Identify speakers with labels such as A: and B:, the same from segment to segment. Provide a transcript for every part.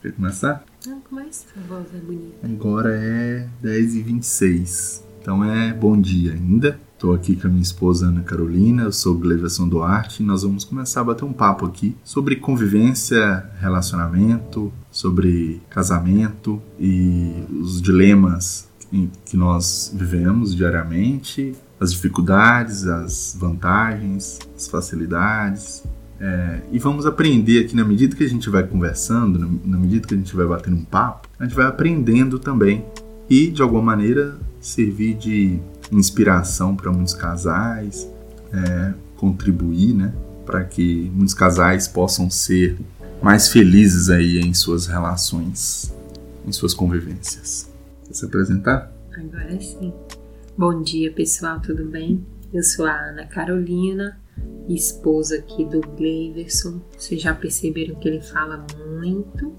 A: Quer começar?
B: Não, começa. A voz é bonita.
A: Agora é 10h26. Então é bom dia ainda. Estou aqui com a minha esposa Ana Carolina, eu sou Gleverson Duarte e nós vamos começar a bater um papo aqui sobre convivência, relacionamento, sobre casamento e os dilemas que nós vivemos diariamente, as dificuldades, as vantagens, as facilidades, é, e vamos aprender aqui na medida que a gente vai conversando, na medida que a gente vai batendo um papo, a gente vai aprendendo também e de alguma maneira servir de inspiração para muitos casais, é, contribuir, né, para que muitos casais possam ser mais felizes aí em suas relações, em suas convivências. Quer se apresentar?
B: Agora sim. Bom dia, pessoal, tudo bem? Eu sou a Ana Carolina esposa aqui do Gleiverson. Vocês já perceberam que ele fala muito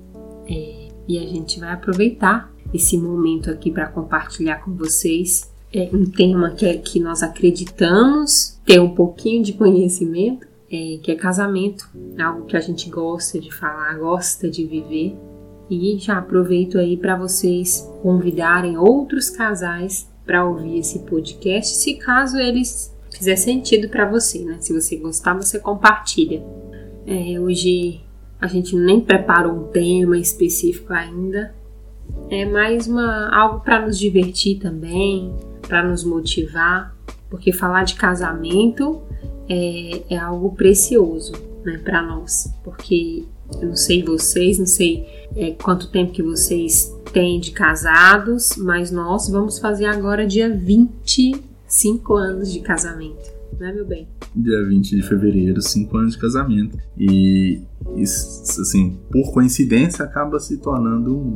B: é, e a gente vai aproveitar esse momento aqui para compartilhar com vocês é, um tema que, é, que nós acreditamos ter um pouquinho de conhecimento, é, que é casamento, algo que a gente gosta de falar, gosta de viver. E já aproveito aí para vocês convidarem outros casais para ouvir esse podcast, se caso eles fizer sentido para você, né? Se você gostar, você compartilha. É, hoje a gente nem preparou um tema específico ainda. É mais uma algo para nos divertir também, para nos motivar, porque falar de casamento é, é algo precioso, né, para nós, porque eu não sei vocês, não sei é, quanto tempo que vocês têm de casados, mas nós vamos fazer agora dia 20 cinco anos de casamento, né, meu bem?
A: Dia 20 de fevereiro, cinco anos de casamento. E, isso, assim, por coincidência, acaba se tornando um,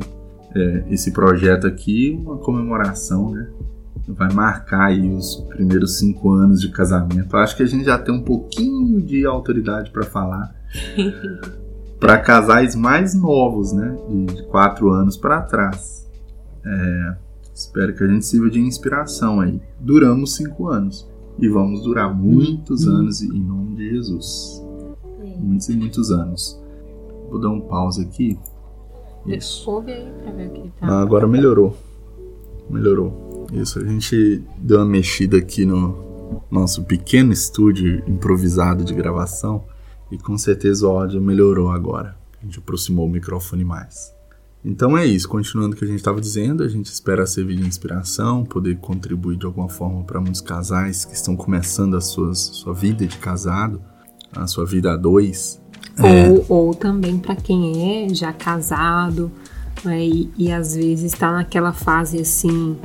A: é, esse projeto aqui uma comemoração, né? Vai marcar aí os primeiros cinco anos de casamento. Acho que a gente já tem um pouquinho de autoridade para falar. para casais mais novos, né? De, de quatro anos para trás. É, Espero que a gente sirva de inspiração aí. Duramos cinco anos e vamos durar muitos uhum. anos em nome de Jesus. Muitos e muitos anos. Vou dar um pause aqui.
B: Isso. Ouve aí pra ver o que tá.
A: Ah, agora melhorou. Melhorou. Isso, a gente deu uma mexida aqui no nosso pequeno estúdio improvisado de gravação e com certeza o áudio melhorou agora. A gente aproximou o microfone mais. Então é isso, continuando o que a gente estava dizendo, a gente espera servir de inspiração, poder contribuir de alguma forma para muitos casais que estão começando a suas, sua vida de casado, a sua vida a dois.
B: Ou, é... ou também para quem é já casado né, e, e às vezes está naquela fase assim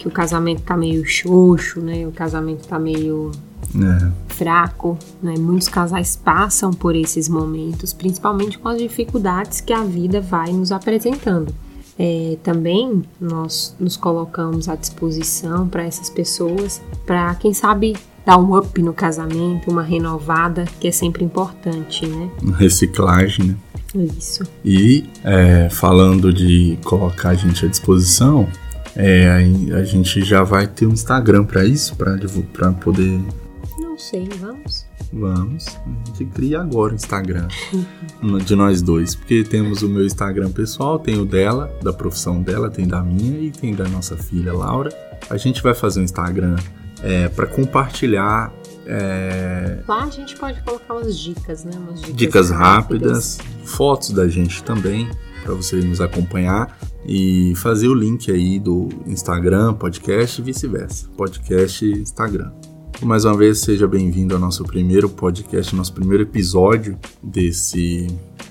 B: que o casamento tá meio xoxo, né? O casamento tá meio é. fraco, né? Muitos casais passam por esses momentos, principalmente com as dificuldades que a vida vai nos apresentando. É, também nós nos colocamos à disposição para essas pessoas, para quem sabe dar um up no casamento, uma renovada, que é sempre importante, né?
A: Reciclagem, né?
B: Isso.
A: E é, falando de colocar a gente à disposição, é, a, gente já vai ter um Instagram para isso, para poder
B: sei, vamos?
A: Vamos. A gente cria agora o Instagram de nós dois. Porque temos o meu Instagram pessoal, tem o dela, da profissão dela, tem da minha e tem da nossa filha Laura. A gente vai fazer um Instagram é, para compartilhar. É...
B: Lá a gente pode colocar umas dicas, né? Umas
A: dicas, dicas rápidas, rápidas, fotos da gente também, para você nos acompanhar e fazer o link aí do Instagram, podcast e vice-versa. Podcast e Instagram. Mais uma vez, seja bem-vindo ao nosso primeiro podcast, nosso primeiro episódio desse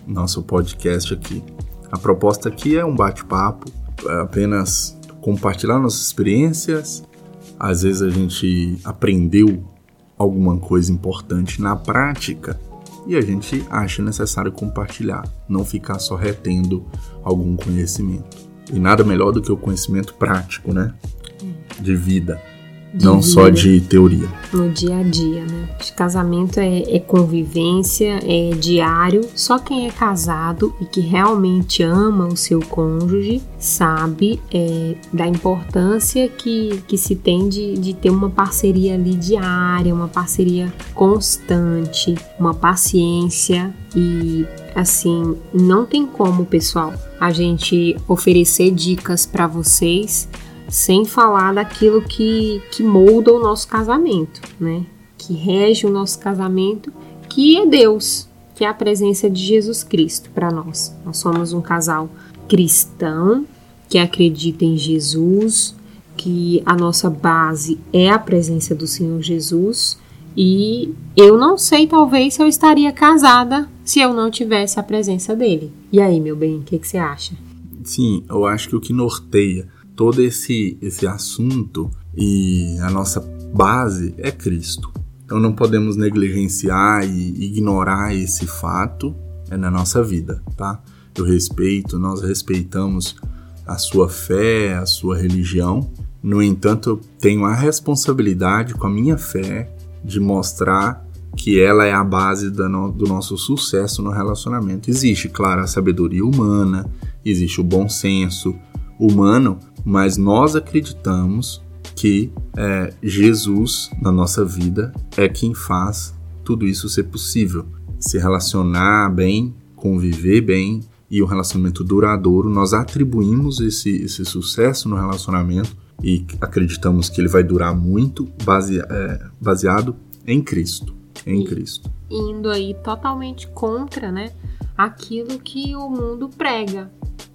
A: nosso podcast aqui. A proposta aqui é um bate-papo, é apenas compartilhar nossas experiências. Às vezes a gente aprendeu alguma coisa importante na prática e a gente acha necessário compartilhar, não ficar só retendo algum conhecimento. E nada melhor do que o conhecimento prático, né? De vida. Não só de teoria.
B: No dia a dia, né? De casamento é, é, convivência, é diário. Só quem é casado e que realmente ama o seu cônjuge sabe é, da importância que, que se tem de, de ter uma parceria ali diária, uma parceria constante, uma paciência e assim, não tem como, pessoal, a gente oferecer dicas para vocês sem falar daquilo que, que molda o nosso casamento, né? Que rege o nosso casamento, que é Deus, que é a presença de Jesus Cristo para nós. Nós somos um casal cristão que acredita em Jesus, que a nossa base é a presença do Senhor Jesus. E eu não sei, talvez, se eu estaria casada se eu não tivesse a presença dele. E aí, meu bem, o que, que você acha?
A: Sim, eu acho que o que norteia todo esse, esse assunto e a nossa base é Cristo. Então não podemos negligenciar e ignorar esse fato é na nossa vida, tá? Eu respeito, nós respeitamos a sua fé, a sua religião. No entanto, eu tenho a responsabilidade com a minha fé de mostrar que ela é a base do nosso sucesso no relacionamento. Existe, claro, a sabedoria humana, existe o bom senso humano, mas nós acreditamos que é, Jesus na nossa vida é quem faz tudo isso ser possível. Se relacionar bem, conviver bem e um relacionamento duradouro, nós atribuímos esse, esse sucesso no relacionamento e acreditamos que ele vai durar muito base, é, baseado em Cristo. Em Cristo.
B: Indo aí totalmente contra, né? Aquilo que o mundo prega.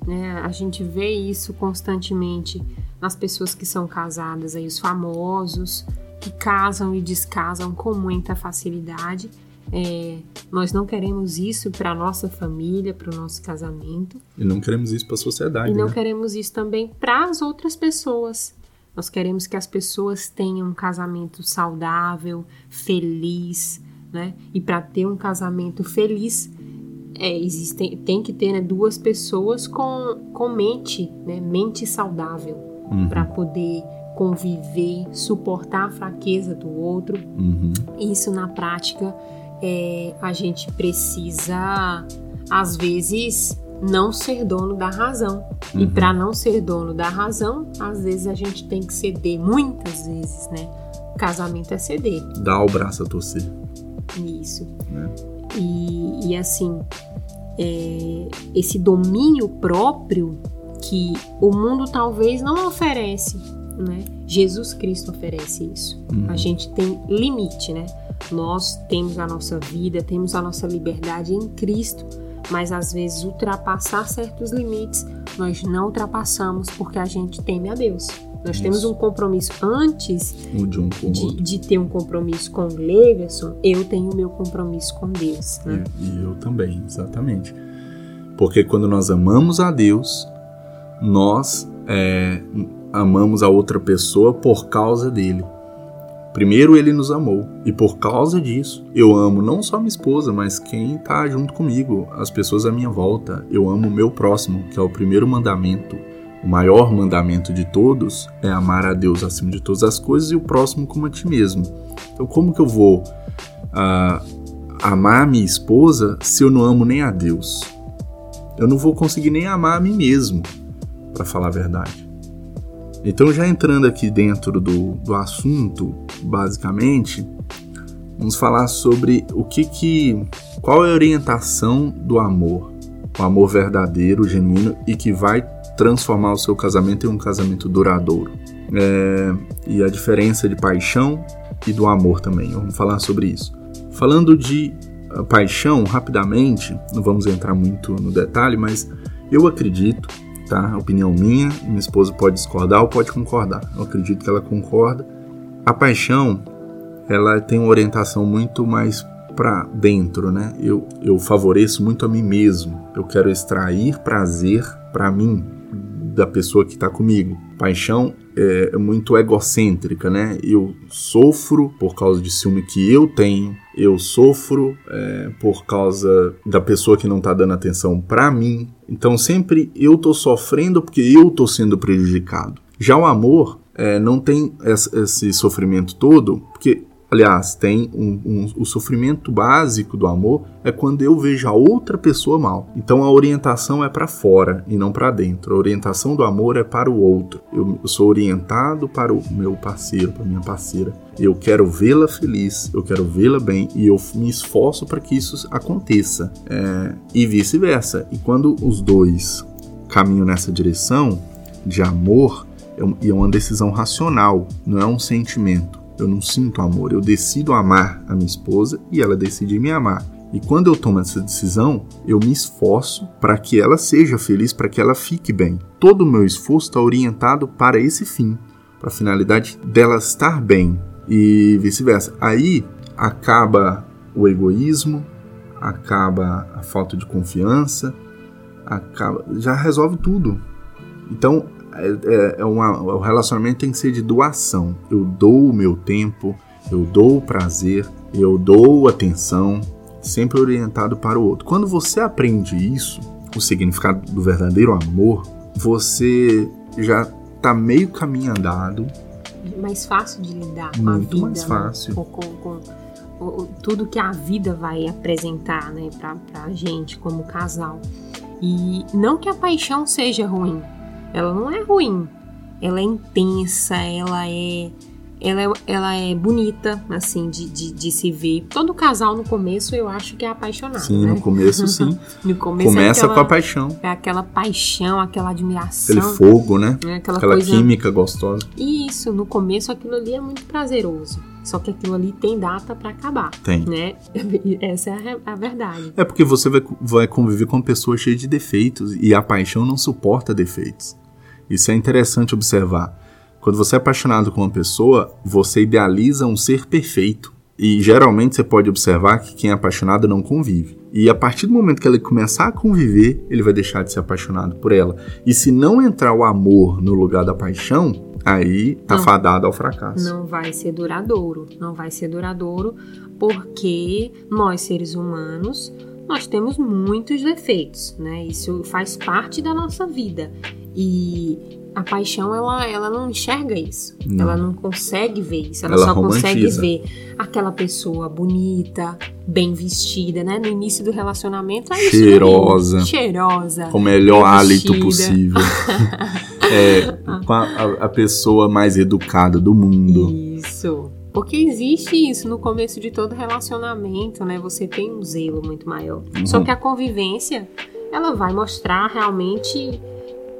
B: Né? A gente vê isso constantemente nas pessoas que são casadas, aí, os famosos, que casam e descasam com muita facilidade. É, nós não queremos isso para a nossa família, para o nosso casamento.
A: E não queremos isso para a sociedade.
B: E não
A: né?
B: queremos isso também para as outras pessoas. Nós queremos que as pessoas tenham um casamento saudável, feliz, né? E para ter um casamento feliz, é, existem, tem que ter né, duas pessoas com, com mente, né, mente saudável, uhum. para poder conviver, suportar a fraqueza do outro.
A: Uhum.
B: Isso na prática é, a gente precisa, às vezes, não ser dono da razão. Uhum. E para não ser dono da razão, às vezes a gente tem que ceder, muitas vezes, né? Casamento é ceder.
A: Dá o braço a torcer.
B: Isso. É. E, e assim, é, esse domínio próprio que o mundo talvez não oferece, né? Jesus Cristo oferece isso. Uhum. A gente tem limite, né? Nós temos a nossa vida, temos a nossa liberdade em Cristo, mas às vezes ultrapassar certos limites nós não ultrapassamos porque a gente teme a Deus. Nós Isso. temos um compromisso antes
A: de, um
B: de, de, ter um compromisso com o Leverson, eu tenho o meu compromisso com Deus. Né?
A: E, e eu também, exatamente. Porque quando nós amamos a Deus, nós é, amamos a outra pessoa por causa dele. Primeiro ele nos amou e por causa disso eu amo não só minha esposa, mas quem está junto comigo, as pessoas à minha volta. Eu amo o meu próximo, que é o primeiro mandamento o maior mandamento de todos é amar a Deus acima de todas as coisas e o próximo como a ti mesmo. Então, como que eu vou uh, amar a minha esposa se eu não amo nem a Deus? Eu não vou conseguir nem amar a mim mesmo, para falar a verdade. Então, já entrando aqui dentro do, do assunto, basicamente, vamos falar sobre o que que, qual é a orientação do amor, o amor verdadeiro, genuíno e que vai transformar o seu casamento em um casamento duradouro. É, e a diferença de paixão e do amor também. Vamos falar sobre isso. Falando de ah, paixão, rapidamente, não vamos entrar muito no detalhe, mas eu acredito, tá? Opinião minha, minha esposa pode discordar ou pode concordar. Eu acredito que ela concorda. A paixão, ela tem uma orientação muito mais para dentro, né? Eu, eu favoreço muito a mim mesmo. Eu quero extrair prazer para mim, da pessoa que está comigo. Paixão é muito egocêntrica, né? Eu sofro por causa de ciúme que eu tenho, eu sofro é, por causa da pessoa que não está dando atenção para mim. Então sempre eu tô sofrendo porque eu tô sendo prejudicado. Já o amor é, não tem esse sofrimento todo, porque Aliás, tem um, um, o sofrimento básico do amor é quando eu vejo a outra pessoa mal. Então a orientação é para fora e não para dentro. A orientação do amor é para o outro. Eu, eu sou orientado para o meu parceiro, para minha parceira. Eu quero vê-la feliz, eu quero vê-la bem e eu me esforço para que isso aconteça. É, e vice-versa. E quando os dois caminham nessa direção de amor, é, é uma decisão racional, não é um sentimento. Eu não sinto amor, eu decido amar a minha esposa e ela decide me amar. E quando eu tomo essa decisão, eu me esforço para que ela seja feliz, para que ela fique bem. Todo o meu esforço está orientado para esse fim, para a finalidade dela estar bem e vice-versa. Aí acaba o egoísmo, acaba a falta de confiança, acaba, já resolve tudo. Então é, é, é uma, o relacionamento tem que ser de doação. Eu dou o meu tempo, eu dou o prazer, eu dou atenção, sempre orientado para o outro. Quando você aprende isso, o significado do verdadeiro amor, você já está meio caminho andado.
B: Mais fácil de lidar
A: com
B: a vida.
A: Mais
B: né?
A: fácil.
B: Com, com, com, tudo que a vida vai apresentar né, para a gente como casal. E não que a paixão seja ruim, ela não é ruim. Ela é intensa, ela é. Ela é, ela é bonita, assim, de, de, de se ver. Todo casal no começo eu acho que é apaixonado.
A: Sim,
B: né?
A: no começo sim.
B: no começo
A: Começa
B: é aquela,
A: com a paixão.
B: É aquela paixão, aquela admiração.
A: Aquele fogo, né?
B: É aquela,
A: aquela
B: coisa...
A: química gostosa.
B: Isso, no começo aquilo ali é muito prazeroso. Só que aquilo ali tem data para acabar.
A: Tem.
B: Né? Essa é a, a, verdade.
A: É porque você vai, vai conviver com uma pessoa cheia de defeitos e a paixão não suporta defeitos. Isso é interessante observar. Quando você é apaixonado com uma pessoa, você idealiza um ser perfeito. E geralmente você pode observar que quem é apaixonado não convive. E a partir do momento que ele começar a conviver, ele vai deixar de ser apaixonado por ela. E se não entrar o amor no lugar da paixão, aí tá não, fadado ao fracasso.
B: Não vai ser duradouro. Não vai ser duradouro porque nós, seres humanos, nós temos muitos defeitos, né? Isso faz parte da nossa vida. E a paixão, ela, ela não enxerga isso. Não. Ela não consegue ver isso. Ela, ela só romantiza. consegue ver aquela pessoa bonita, bem vestida, né? No início do relacionamento é
A: Cheirosa.
B: Isso Cheirosa.
A: Com o melhor hálito possível. é, com a, a pessoa mais educada do mundo.
B: Isso. Porque existe isso no começo de todo relacionamento, né? Você tem um zelo muito maior. Uhum. Só que a convivência, ela vai mostrar realmente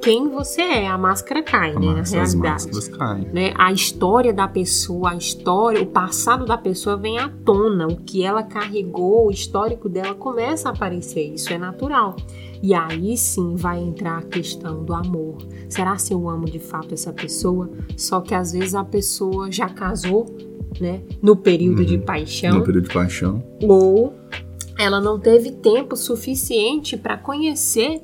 B: quem você é. A máscara cai, a né? Máscara, na realidade.
A: Caem.
B: Né? A história da pessoa, a história, o passado da pessoa vem à tona. O que ela carregou, o histórico dela começa a aparecer. Isso é natural. E aí sim vai entrar a questão do amor. Será se eu amo de fato essa pessoa? Só que às vezes a pessoa já casou, né? No período uhum. de paixão.
A: No período de paixão.
B: Ou ela não teve tempo suficiente para conhecer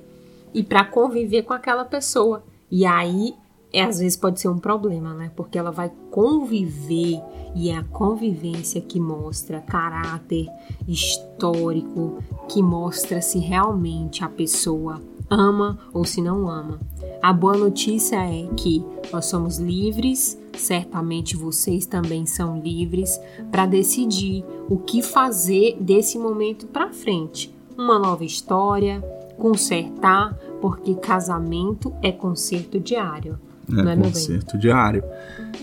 B: e para conviver com aquela pessoa. E aí, é, às vezes pode ser um problema, né? Porque ela vai conviver e é a convivência que mostra caráter histórico, que mostra se realmente a pessoa ama ou se não ama. A boa notícia é que nós somos livres, certamente vocês também são livres para decidir o que fazer desse momento para frente. Uma nova história, consertar, porque casamento é conserto diário.
A: É, não é conserto diário.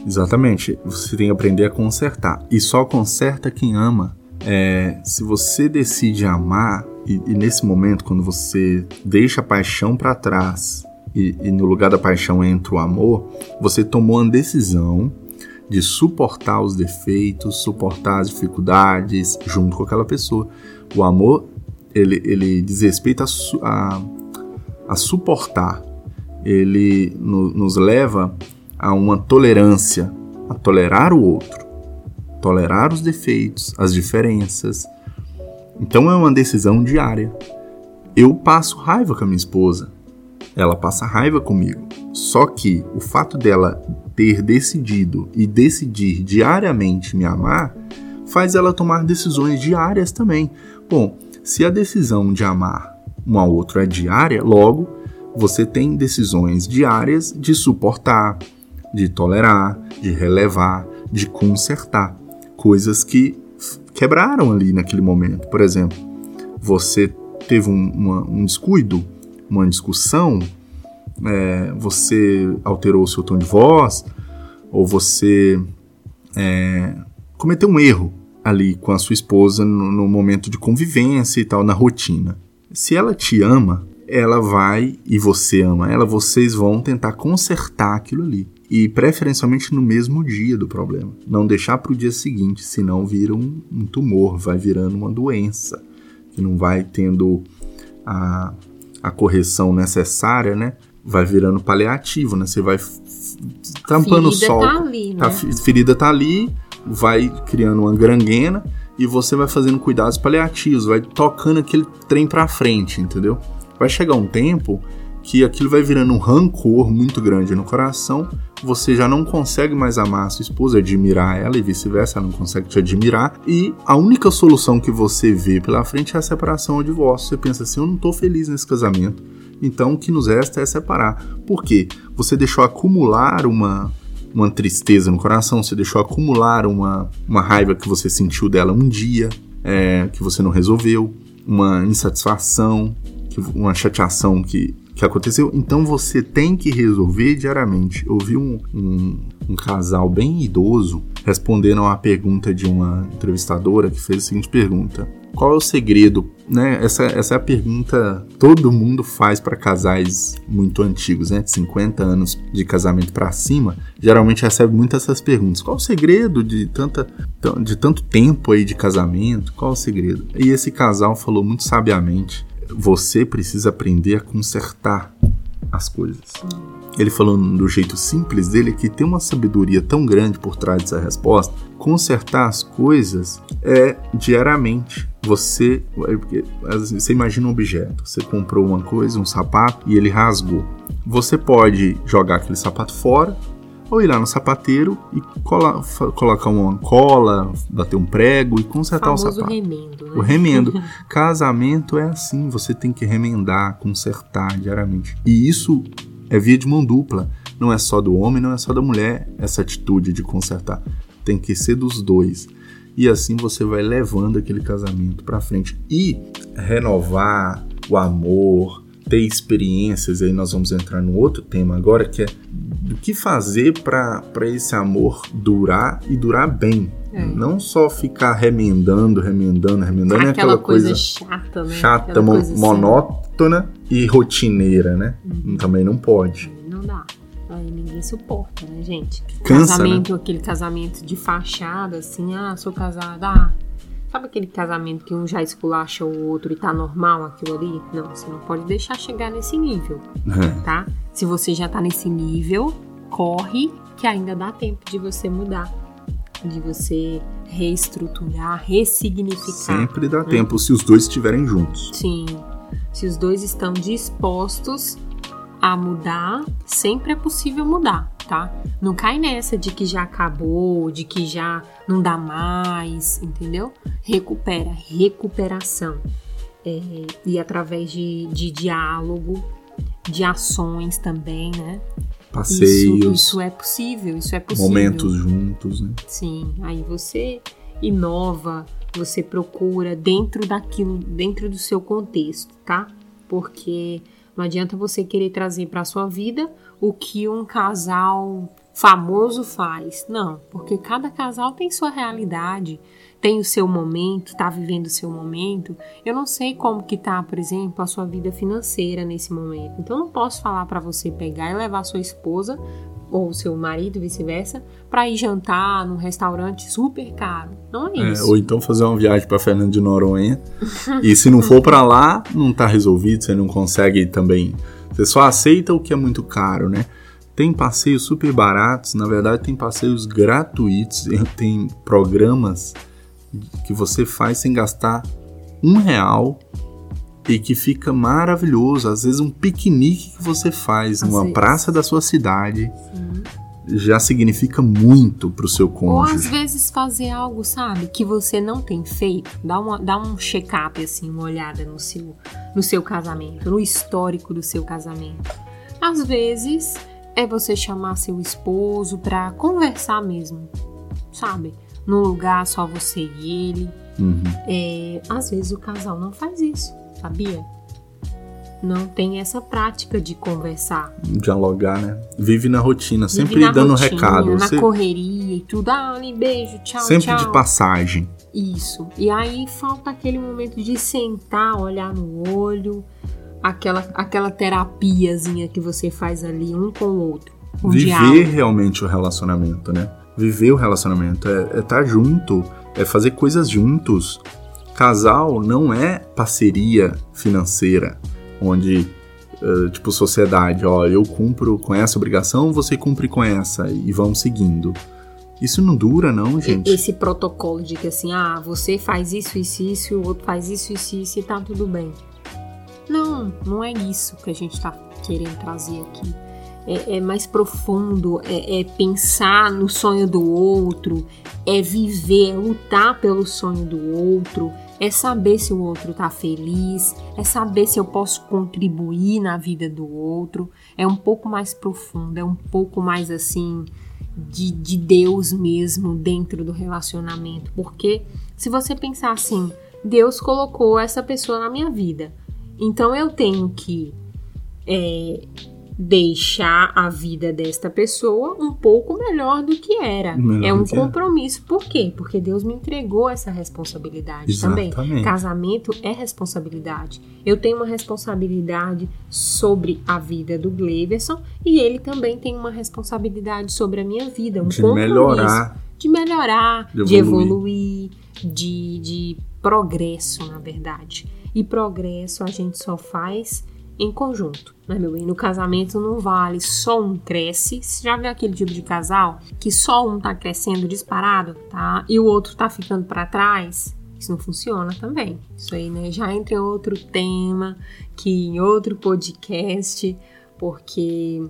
A: Exatamente. Você tem que aprender a consertar. E só conserta quem ama. É, se você decide amar, e, e, nesse momento, quando você deixa a paixão para trás e, e no lugar da paixão entra o amor, você tomou uma decisão de suportar os defeitos, suportar as dificuldades junto com aquela pessoa. O amor ele, ele diz respeito a, a, a suportar, ele no, nos leva a uma tolerância, a tolerar o outro, tolerar os defeitos, as diferenças. Então é uma decisão diária. Eu passo raiva com a minha esposa, ela passa raiva comigo. Só que o fato dela ter decidido e decidir diariamente me amar faz ela tomar decisões diárias também. Bom, se a decisão de amar um ao outro é diária, logo você tem decisões diárias de suportar, de tolerar, de relevar, de consertar coisas que quebraram ali naquele momento. Por exemplo, você teve um, uma, um descuido, uma discussão, é, você alterou o seu tom de voz, ou você é, cometeu um erro ali com a sua esposa no, no momento de convivência e tal, na rotina. Se ela te ama, ela vai e você ama ela, vocês vão tentar consertar aquilo ali. E preferencialmente no mesmo dia do problema. Não deixar para o dia seguinte, senão vira um, um, tumor, vai virando uma doença. Que não vai tendo a, a correção necessária, né? Vai virando paliativo, né? Você vai tampando o sol.
B: Tá ali, né?
A: A ferida tá ali, vai criando uma granguena e você vai fazendo cuidados paliativos, vai tocando aquele trem para frente, entendeu? Vai chegar um tempo que aquilo vai virando um rancor muito grande no coração, você já não consegue mais amar a sua esposa, admirar ela e vice-versa, ela não consegue te admirar, e a única solução que você vê pela frente é a separação ou divórcio. Você pensa assim: eu não tô feliz nesse casamento, então o que nos resta é separar. Por quê? Você deixou acumular uma, uma tristeza no coração, você deixou acumular uma, uma raiva que você sentiu dela um dia, é, que você não resolveu, uma insatisfação, uma chateação que, que aconteceu. Então você tem que resolver diariamente. Eu vi um, um, um casal bem idoso respondendo a uma pergunta de uma entrevistadora que fez a seguinte pergunta: Qual é o segredo? Né? Essa, essa é a pergunta todo mundo faz para casais muito antigos, né? de 50 anos de casamento para cima. Geralmente recebe muitas essas perguntas. Qual é o segredo de, tanta, de tanto tempo aí de casamento? Qual é o segredo? E esse casal falou muito sabiamente você precisa aprender a consertar as coisas. Ele falando do jeito simples dele que tem uma sabedoria tão grande por trás dessa resposta. Consertar as coisas é diariamente. Você, você imagina um objeto. Você comprou uma coisa, um sapato e ele rasgou. Você pode jogar aquele sapato fora ou ir lá no sapateiro e cola, colocar uma cola, bater um prego e consertar o, o sapato.
B: remendo, né?
A: O remendo. Casamento é assim, você tem que remendar, consertar diariamente. E isso é via de mão dupla. Não é só do homem, não é só da mulher essa atitude de consertar. Tem que ser dos dois. E assim você vai levando aquele casamento para frente e renovar o amor, ter experiências, aí nós vamos entrar no outro tema agora, que é do que fazer para esse amor durar e durar bem. É. Não só ficar remendando, remendando, remendando, é aquela,
B: aquela coisa,
A: coisa
B: chata, né?
A: Chata, mo assim. monótona e rotineira, né? Uhum. Também não pode.
B: Não dá. Aí ninguém suporta, né, gente?
A: Cansa,
B: casamento,
A: né?
B: aquele casamento de fachada, assim, ah, sou casada, ah, Sabe aquele casamento que um já esculacha o outro e tá normal aquilo ali? Não, você não pode deixar chegar nesse nível, é. tá? Se você já tá nesse nível, corre que ainda dá tempo de você mudar, de você reestruturar, ressignificar.
A: Sempre dá tempo se os dois estiverem juntos.
B: Sim. Se os dois estão dispostos a mudar, sempre é possível mudar tá? Não cai nessa de que já acabou, de que já não dá mais, entendeu? Recupera, recuperação. É, e através de, de diálogo, de ações também, né?
A: Passeios.
B: Isso, isso, é possível, isso é possível.
A: Momentos juntos, né?
B: Sim, aí você inova, você procura dentro daquilo, dentro do seu contexto, tá? Porque não adianta você querer trazer para sua vida o que um casal famoso faz. Não, porque cada casal tem sua realidade, tem o seu momento, está vivendo o seu momento. Eu não sei como que tá, por exemplo, a sua vida financeira nesse momento. Então não posso falar para você pegar e levar sua esposa ou seu marido, vice-versa, para ir jantar num restaurante super caro. Não é, é isso.
A: ou então fazer uma viagem para Fernando de Noronha. e se não for para lá, não tá resolvido, você não consegue também você só aceita o que é muito caro, né? Tem passeios super baratos, na verdade tem passeios gratuitos, tem programas que você faz sem gastar um real e que fica maravilhoso. Às vezes um piquenique que você faz Às numa vezes. praça da sua cidade Sim. já significa muito pro seu cônjuge.
B: Ou às vezes fazer algo, sabe, que você não tem feito. Dá, uma, dá um check-up, assim, uma olhada no seu no seu casamento, no histórico do seu casamento. Às vezes é você chamar seu esposo para conversar mesmo, sabe? Num lugar só você e ele.
A: Uhum.
B: É, às vezes o casal não faz isso, sabia? Não tem essa prática de conversar.
A: Dialogar, né? Vive na rotina,
B: Vive
A: sempre
B: na
A: dando
B: rotina,
A: recado.
B: Na
A: Você-
B: correria e tudo. Ah, ali, beijo, tchau,
A: sempre
B: tchau.
A: de passagem.
B: Isso. E aí falta aquele momento de sentar, olhar no olho, aquela, aquela terapiazinha que você faz ali um com o outro. Um
A: Viver
B: diálogo.
A: realmente o relacionamento, né? Viver o relacionamento é estar junto, é fazer coisas juntos. Casal não é parceria financeira, onde, eh, tipo, sociedade, ó, eu cumpro com essa obrigação, você cumpre com essa, e vamos seguindo. Isso não dura, não, gente.
B: Esse protocolo de que assim, ah, você faz isso, isso, isso, o outro faz isso, isso, isso e tá tudo bem. Não, não é isso que a gente tá querendo trazer aqui. É, é mais profundo, é, é pensar no sonho do outro, é viver, é lutar pelo sonho do outro, é saber se o outro tá feliz, é saber se eu posso contribuir na vida do outro. É um pouco mais profundo, é um pouco mais assim de, de Deus mesmo dentro do relacionamento. Porque se você pensar assim, Deus colocou essa pessoa na minha vida, então eu tenho que é, deixar a vida desta pessoa um pouco melhor do que era.
A: Melhor
B: é um
A: que era.
B: compromisso. Por quê? Porque Deus me entregou essa responsabilidade também.
A: Exatamente.
B: Casamento é responsabilidade. Eu tenho uma responsabilidade sobre a vida do Gleverson e ele também tem uma responsabilidade sobre a minha vida, um
A: De
B: compromisso
A: melhorar.
B: de melhorar,
A: De
B: de
A: evoluir.
B: evoluir, de, de progresso, na verdade. E progresso a gente só faz em conjunto, né, meu bem? No casamento não vale só um cresce. Você já viu aquele tipo de casal que só um tá crescendo disparado, tá? E o outro tá ficando para trás? Isso não funciona também. Isso aí, né? Já entra em outro tema, que em outro podcast, porque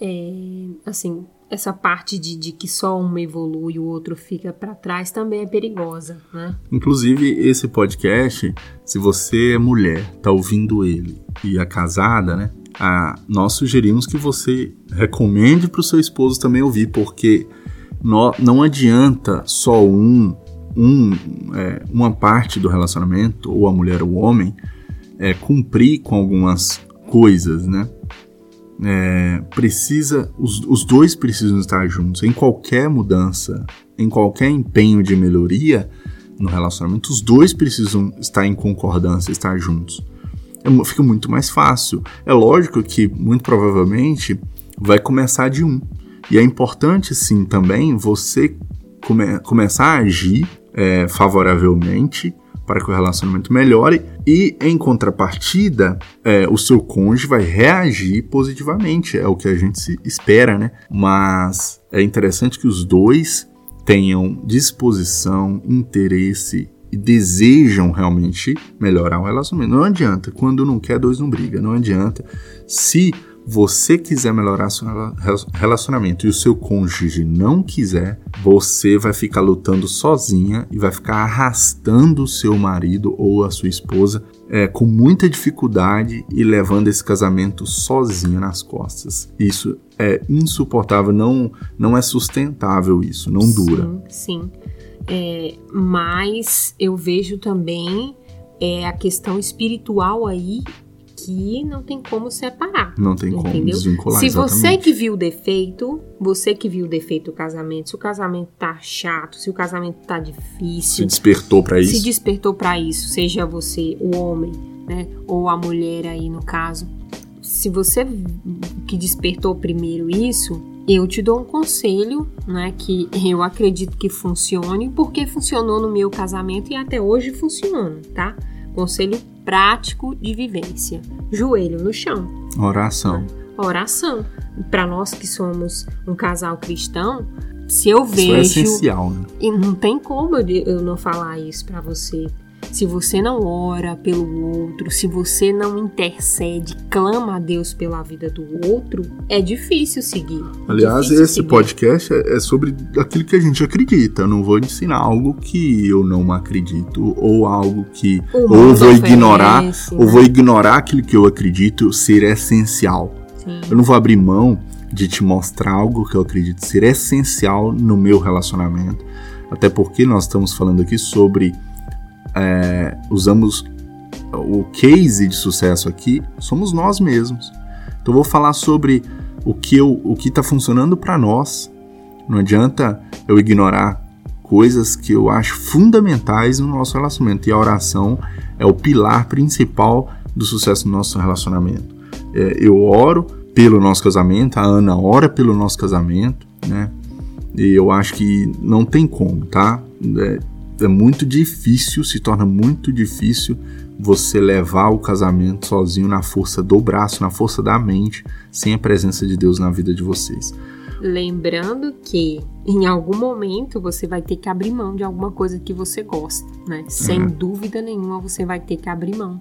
B: é, assim, essa parte de, de que só um evolui e o outro fica para trás também é perigosa, né?
A: Inclusive, esse podcast, se você é mulher, tá ouvindo ele e é casada, né? Ah, nós sugerimos que você recomende para o seu esposo também ouvir, porque nó- não adianta só um, um é, uma parte do relacionamento, ou a mulher ou o homem, é, cumprir com algumas coisas, né? É, precisa, os, os dois precisam estar juntos. Em qualquer mudança, em qualquer empenho de melhoria no relacionamento, os dois precisam estar em concordância, estar juntos. É fica muito mais fácil. É lógico que, muito provavelmente, vai começar de um. E é importante, sim, também você come- começar a agir é, favoravelmente para que o relacionamento melhore e, em contrapartida, é, o seu cônjuge vai reagir positivamente. É o que a gente se espera, né? Mas é interessante que os dois tenham disposição, interesse e desejam realmente melhorar o relacionamento. Não adianta, quando não quer, dois não briga. Não adianta. Se você quiser melhorar seu rela- relacionamento e o seu cônjuge não quiser, você vai ficar lutando sozinha e vai ficar arrastando o seu marido ou a sua esposa é, com muita dificuldade e levando esse casamento sozinha nas costas. Isso é insuportável, não, não é sustentável isso, não dura.
B: Sim, sim. É, mas eu vejo também é, a questão espiritual aí que não tem como separar.
A: Não tem como
B: Entendeu?
A: desvincular
B: Se
A: exatamente.
B: você que viu o defeito, você que viu o defeito do casamento, se o casamento tá chato, se o casamento tá
A: se
B: difícil,
A: despertou para
B: se
A: isso,
B: despertou pra isso, seja você o homem, né, ou a mulher aí no caso. Se você que despertou primeiro isso, eu te dou um conselho, né, que eu acredito que funcione, porque funcionou no meu casamento e até hoje funciona, tá? Conselho prático de vivência. Joelho no chão
A: oração.
B: oração. Para nós que somos um casal cristão, se eu
A: Isso é
B: vejo
A: essencial, né?
B: e não tem como eu não falar isso pra você. Se você não ora pelo outro, se você não intercede, clama a Deus pela vida do outro, é difícil seguir.
A: Aliás,
B: difícil
A: esse
B: seguir.
A: podcast é é sobre aquilo que a gente acredita. Eu não vou ensinar algo que eu não acredito, ou algo que. Ou vou ignorar,
B: oferece,
A: ou
B: né?
A: vou ignorar aquilo que eu acredito ser essencial.
B: Sim.
A: Eu não vou abrir mão de te mostrar algo que eu acredito ser essencial no meu relacionamento. Até porque nós estamos falando aqui sobre. É, usamos o case de sucesso aqui, somos nós mesmos. Então, vou falar sobre o que eu, o que está funcionando para nós. Não adianta eu ignorar coisas que eu acho fundamentais no nosso relacionamento. E a oração é o pilar principal do sucesso do nosso relacionamento. É, eu oro pelo nosso casamento, a Ana ora pelo nosso casamento, né? E eu acho que não tem como, tá? É, é muito difícil, se torna muito difícil você levar o casamento sozinho na força do braço, na força da mente, sem a presença de Deus na vida de vocês.
B: Lembrando que em algum momento você vai ter que abrir mão de alguma coisa que você gosta, né? Sem uhum. dúvida nenhuma você vai ter que abrir mão.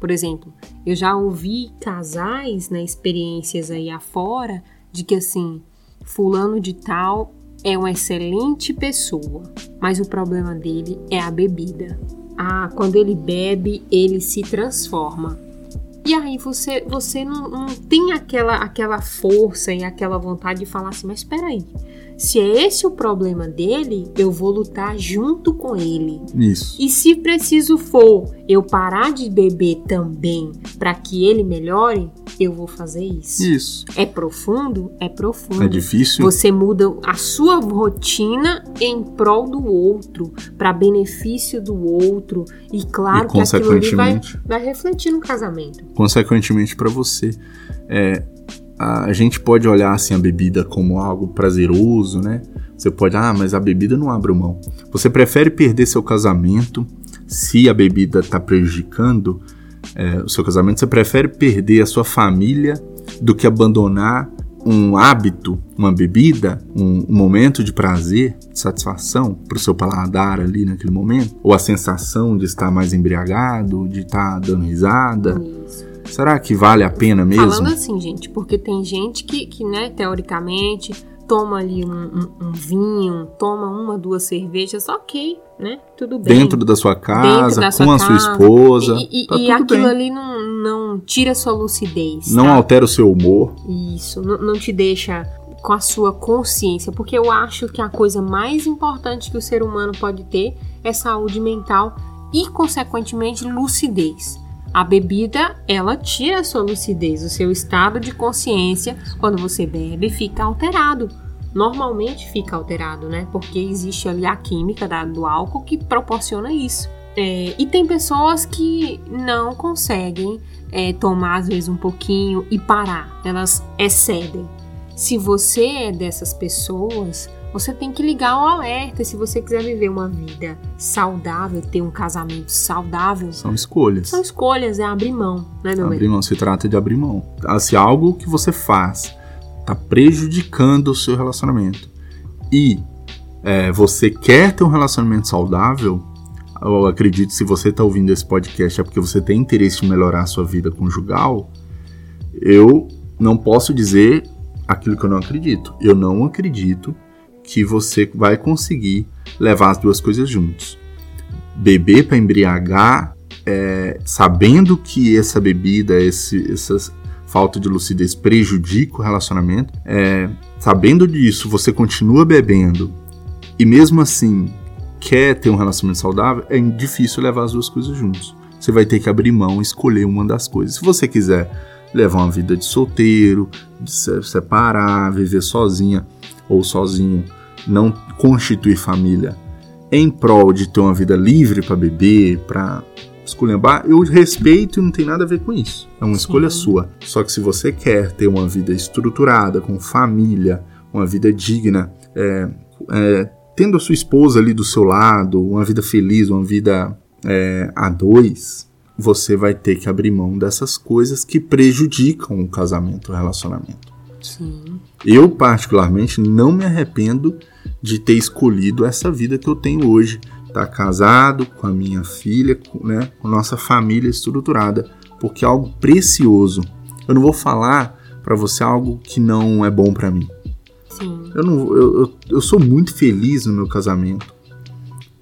B: Por exemplo, eu já ouvi casais, né, experiências aí afora, de que assim, fulano de tal é uma excelente pessoa, mas o problema dele é a bebida. Ah, quando ele bebe, ele se transforma. E aí você, você não, não tem aquela, aquela força e aquela vontade de falar assim, mas espera aí, se é esse o problema dele, eu vou lutar junto com ele.
A: Isso.
B: E se preciso for eu parar de beber também para que ele melhore, eu vou fazer isso.
A: Isso.
B: É profundo? É profundo.
A: É difícil.
B: Você muda a sua rotina em prol do outro, para benefício do outro. E claro
A: e, que aquilo ali
B: vai, vai refletir no casamento.
A: Consequentemente para você. É, a gente pode olhar assim a bebida como algo prazeroso, né? Você pode, ah, mas a bebida não abre mão. Você prefere perder seu casamento se a bebida está prejudicando é, o seu casamento? Você prefere perder a sua família do que abandonar um hábito, uma bebida, um, um momento de prazer, de satisfação para o seu paladar ali naquele momento? Ou a sensação de estar mais embriagado, de estar dando risada? Isso Será que vale a pena mesmo?
B: Falando assim, gente, porque tem gente que, que né, teoricamente, toma ali um, um, um, vinho, toma uma, duas cervejas, ok, né? Tudo bem.
A: Dentro da sua casa, da sua com casa. a sua esposa.
B: E, e, tá e aquilo bem. ali não, não tira sua lucidez.
A: Não tá? altera o seu humor.
B: Isso, não, não te deixa com a sua consciência, porque eu acho que a coisa mais importante que o ser humano pode ter é saúde mental e, consequentemente, lucidez. A bebida, ela tira a sua lucidez, o seu estado de consciência, quando você bebe, fica alterado. Normalmente fica alterado, né? Porque existe ali a química do álcool que proporciona isso. É, e tem pessoas que não conseguem é, tomar, às vezes, um pouquinho e parar, elas excedem. Se você é dessas pessoas, você tem que ligar o alerta se você quiser viver uma vida saudável, ter um casamento saudável.
A: São escolhas.
B: São escolhas, é abrir mão, né, meu
A: Abrir mão, se trata de abrir mão. Se algo que você faz está prejudicando o seu relacionamento e é, você quer ter um relacionamento saudável, eu acredito se você está ouvindo esse podcast é porque você tem interesse em melhorar a sua vida conjugal, eu não posso dizer aquilo que eu não acredito. Eu não acredito que você vai conseguir levar as duas coisas juntos. Beber para embriagar, é, sabendo que essa bebida, esse, essa falta de lucidez prejudica o relacionamento, é, sabendo disso, você continua bebendo e mesmo assim quer ter um relacionamento saudável, é difícil levar as duas coisas juntos. Você vai ter que abrir mão e escolher uma das coisas. Se você quiser levar uma vida de solteiro, de se separar, viver sozinha ou sozinho não constituir família em prol de ter uma vida livre para beber, para esculhambar, eu respeito e não tem nada a ver com isso. É uma Sim. escolha sua. Só que se você quer ter uma vida estruturada, com família, uma vida digna, é, é, tendo a sua esposa ali do seu lado, uma vida feliz, uma vida é, a dois, você vai ter que abrir mão dessas coisas que prejudicam o casamento, o relacionamento.
B: Sim.
A: Eu, particularmente, não me arrependo de ter escolhido essa vida que eu tenho hoje. Estar tá casado com a minha filha, com, né, com nossa família estruturada, porque é algo precioso. Eu não vou falar para você algo que não é bom para mim.
B: Sim.
A: Eu, não, eu, eu, eu sou muito feliz no meu casamento.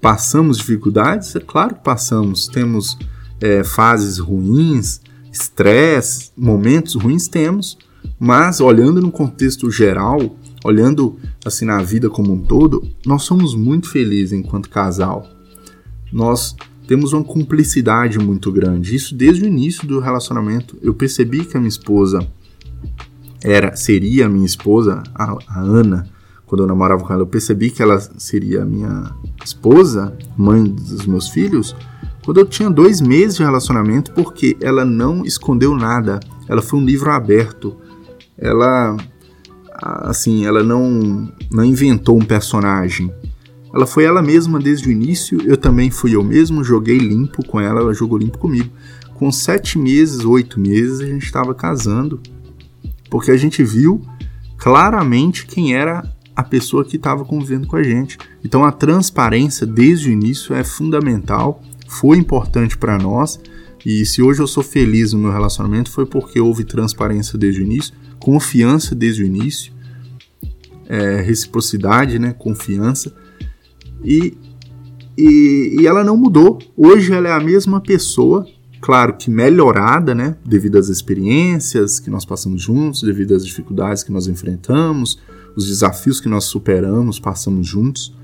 A: Passamos dificuldades? É claro que passamos. Temos é, fases ruins, estresse, momentos ruins, temos Mas olhando no contexto geral, olhando assim na vida como um todo, nós somos muito felizes enquanto casal. Nós temos uma cumplicidade muito grande. Isso desde o início do relacionamento. Eu percebi que a minha esposa era seria a minha esposa, a, a Ana, quando eu namorava com ela, eu percebi que ela seria a minha esposa, mãe dos meus filhos, quando eu tinha dois meses de relacionamento, porque ela não escondeu nada. Ela foi um livro aberto. Ela, assim, ela não, não inventou um personagem. Ela foi ela mesma desde o início. Eu também fui eu mesmo. Joguei limpo com ela, ela jogou limpo comigo. Com sete meses, oito meses, a gente estava casando, porque a gente viu claramente quem era a pessoa que estava convivendo com a gente. Então a transparência desde o início é fundamental, foi importante para nós. E se hoje eu sou feliz no meu relacionamento foi porque houve transparência desde o início, confiança desde o início, é, reciprocidade, né, confiança. E, e, e ela não mudou. Hoje ela é a mesma pessoa, claro que melhorada, né, devido às experiências que nós passamos juntos, devido às dificuldades que nós enfrentamos, os desafios que nós superamos, passamos juntos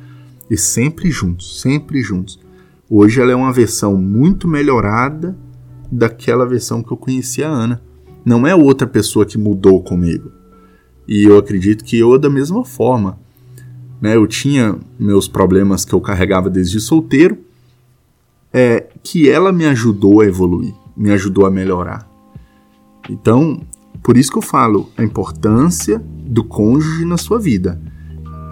A: e sempre juntos, sempre juntos. Hoje ela é uma versão muito melhorada daquela versão que eu conhecia a Ana. Não é outra pessoa que mudou comigo. E eu acredito que eu da mesma forma. Né, eu tinha meus problemas que eu carregava desde solteiro, é, que ela me ajudou a evoluir, me ajudou a melhorar. Então, por isso que eu falo a importância do cônjuge na sua vida.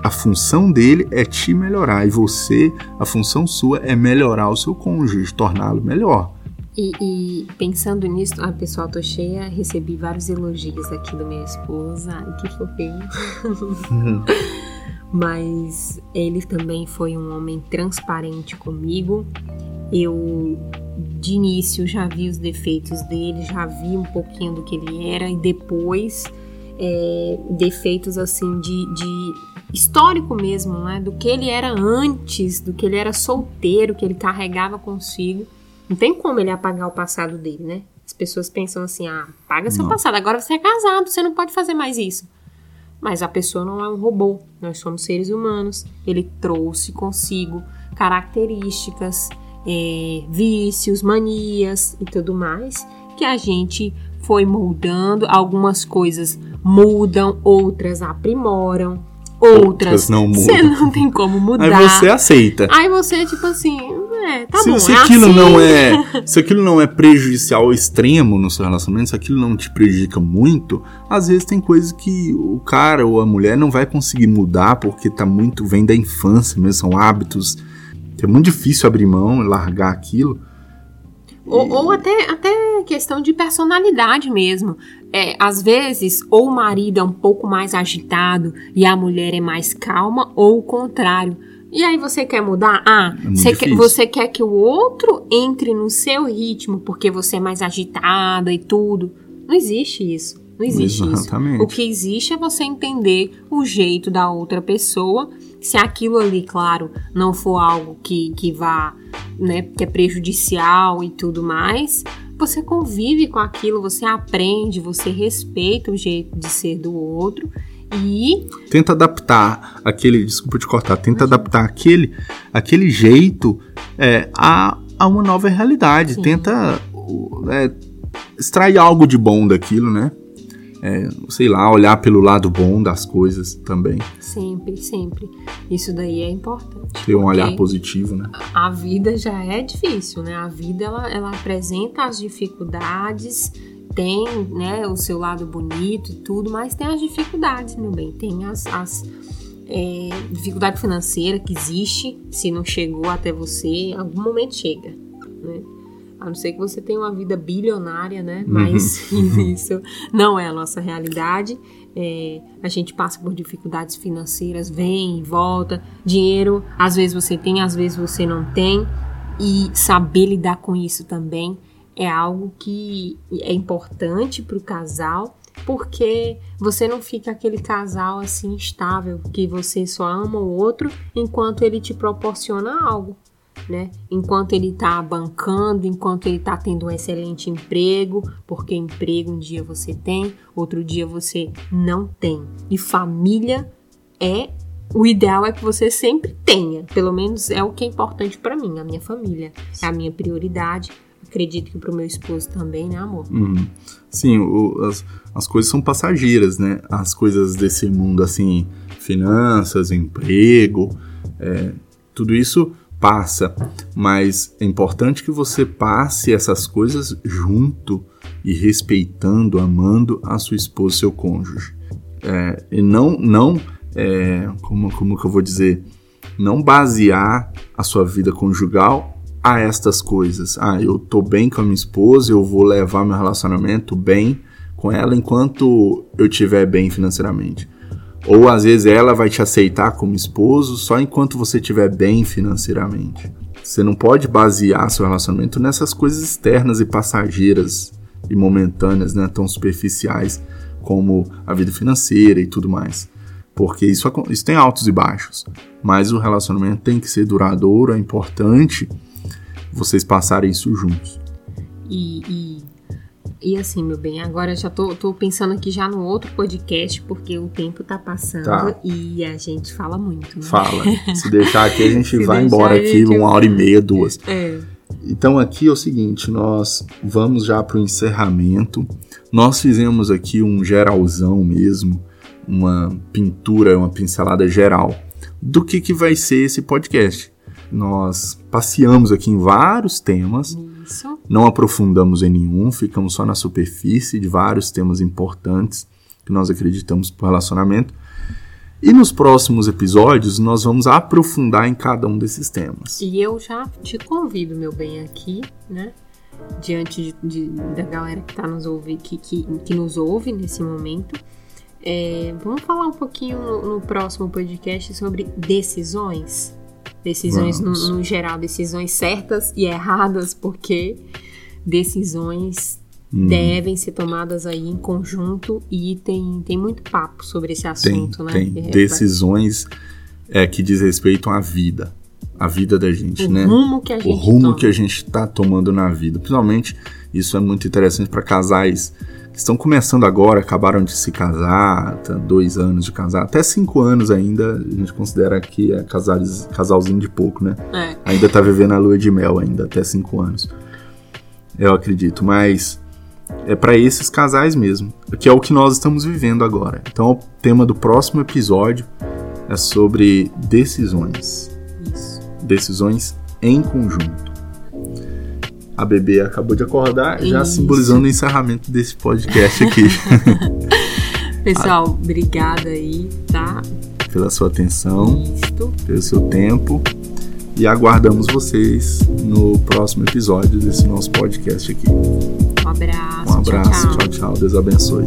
A: A função dele é te melhorar e você, a função sua é melhorar o seu cônjuge, torná-lo melhor.
B: E, e, pensando nisso, ah, pessoal, tô cheia, recebi vários elogios aqui da minha esposa, que fofinho. Mas ele também foi um homem transparente comigo. Eu de início já vi os defeitos dele, já vi um pouquinho do que ele era, e depois é, defeitos assim de, de histórico mesmo, né? Do que ele era antes, do que ele era solteiro, que ele carregava consigo. Não tem como ele apagar o passado dele, né? As pessoas pensam assim: ah, apaga seu não. passado, agora você é casado, você não pode fazer mais isso. Mas a pessoa não é um robô, nós somos seres humanos. Ele trouxe consigo características, é, vícios, manias e tudo mais que a gente foi moldando. Algumas coisas mudam, outras aprimoram, outras, outras não mudam. Você não tem como mudar.
A: Aí você aceita.
B: Aí você, tipo assim, é, tá
A: se,
B: bom.
A: Se
B: é
A: aquilo
B: assim.
A: não é. Se aquilo não é prejudicial ao extremo no seu relacionamento, se aquilo não te prejudica muito, às vezes tem coisas que o cara ou a mulher não vai conseguir mudar porque tá muito. vem da infância mesmo, são hábitos. É muito difícil abrir mão e largar aquilo.
B: Ou, ou, até, até questão de personalidade mesmo. É, às vezes, ou o marido é um pouco mais agitado e a mulher é mais calma, ou o contrário. E aí você quer mudar? Ah, é você, quer, você quer que o outro entre no seu ritmo porque você é mais agitada e tudo. Não existe isso. Não existe Exatamente. isso. O que existe é você entender o jeito da outra pessoa. Se aquilo ali, claro, não for algo que, que vá, né, que é prejudicial e tudo mais, você convive com aquilo, você aprende, você respeita o jeito de ser do outro e
A: tenta adaptar aquele, desculpa te cortar, tenta adaptar aquele, aquele jeito é, a, a uma nova realidade, Sim. tenta é, extrair algo de bom daquilo, né? é, sei lá, olhar pelo lado bom das coisas também.
B: Sempre, sempre. Isso daí é importante.
A: Ter um olhar positivo, né?
B: A vida já é difícil, né? A vida ela, ela apresenta as dificuldades, tem né, o seu lado bonito e tudo, mas tem as dificuldades, meu bem. Tem as, as é, dificuldade financeira que existe, se não chegou até você, em algum momento chega, né? A não ser que você tenha uma vida bilionária, né? Uhum. Mas isso não é a nossa realidade. É, a gente passa por dificuldades financeiras, vem e volta. Dinheiro, às vezes você tem, às vezes você não tem. E saber lidar com isso também é algo que é importante para o casal, porque você não fica aquele casal assim estável, que você só ama o outro enquanto ele te proporciona algo. né? Enquanto ele está bancando, enquanto ele está tendo um excelente emprego, porque emprego um dia você tem, outro dia você não tem. E família é o ideal é que você sempre tenha, pelo menos é o que é importante para mim, a minha família, é a minha prioridade. Acredito que para o meu esposo também, né, amor?
A: Uhum. Sim, o, as, as coisas são passageiras, né? As coisas desse mundo, assim, finanças, emprego, é, tudo isso passa, mas é importante que você passe essas coisas junto e respeitando, amando a sua esposa, seu cônjuge. É, e não, não é, como, como que eu vou dizer, não basear a sua vida conjugal a estas coisas. Ah, eu tô bem com a minha esposa, eu vou levar meu relacionamento bem com ela enquanto eu estiver bem financeiramente. Ou às vezes ela vai te aceitar como esposo só enquanto você estiver bem financeiramente. Você não pode basear seu relacionamento nessas coisas externas e passageiras e momentâneas, né, tão superficiais como a vida financeira e tudo mais. Porque isso, isso tem altos e baixos. Mas o relacionamento tem que ser duradouro, é importante vocês passarem isso juntos.
B: E, e, e assim, meu bem, agora já tô, tô pensando aqui já no outro podcast, porque o tempo tá passando tá. e a gente fala muito, né?
A: Fala. Se deixar aqui, a gente vai embora aqui uma hora e meia, duas. É. Então aqui é o seguinte, nós vamos já para o encerramento. Nós fizemos aqui um geralzão mesmo uma pintura, uma pincelada geral do que, que vai ser esse podcast. Nós passeamos aqui em vários temas, Isso. não aprofundamos em nenhum, ficamos só na superfície de vários temas importantes que nós acreditamos para o relacionamento. E nos próximos episódios nós vamos aprofundar em cada um desses temas.
B: E eu já te convido, meu bem, aqui, né? Diante de, de, da galera que, tá nos ouve, que, que, que nos ouve nesse momento é, vamos falar um pouquinho no, no, próximo podcast sobre decisões. Decisões no, no, geral, decisões certas e erradas, porque decisões hum. devem ser tomadas aí em conjunto e tem, tem muito papo sobre esse assunto,
A: tem, né? Tem decisões é, que diz respeito à vida. A vida da gente,
B: o
A: né?
B: Rumo que a gente
A: o rumo
B: toma.
A: que a gente está tomando na vida. Principalmente, isso é muito interessante para casais estão começando agora, acabaram de se casar, tá dois anos de casar, até cinco anos ainda, a gente considera que é casais, casalzinho de pouco, né? É. Ainda tá vivendo a lua de mel ainda, até cinco anos. Eu acredito, mas é para esses casais mesmo, que é o que nós estamos vivendo agora. Então, o tema do próximo episódio é sobre decisões. Isso. Decisões em conjunto a bebê acabou de acordar, Isso. já simbolizando o encerramento desse podcast aqui.
B: Pessoal, a... obrigada aí, tá?
A: Pela sua atenção, Isto. pelo seu tempo. E aguardamos vocês no próximo episódio desse nosso podcast aqui.
B: Um abraço.
A: Um abraço. tchau, tchau. tchau. Deus abençoe.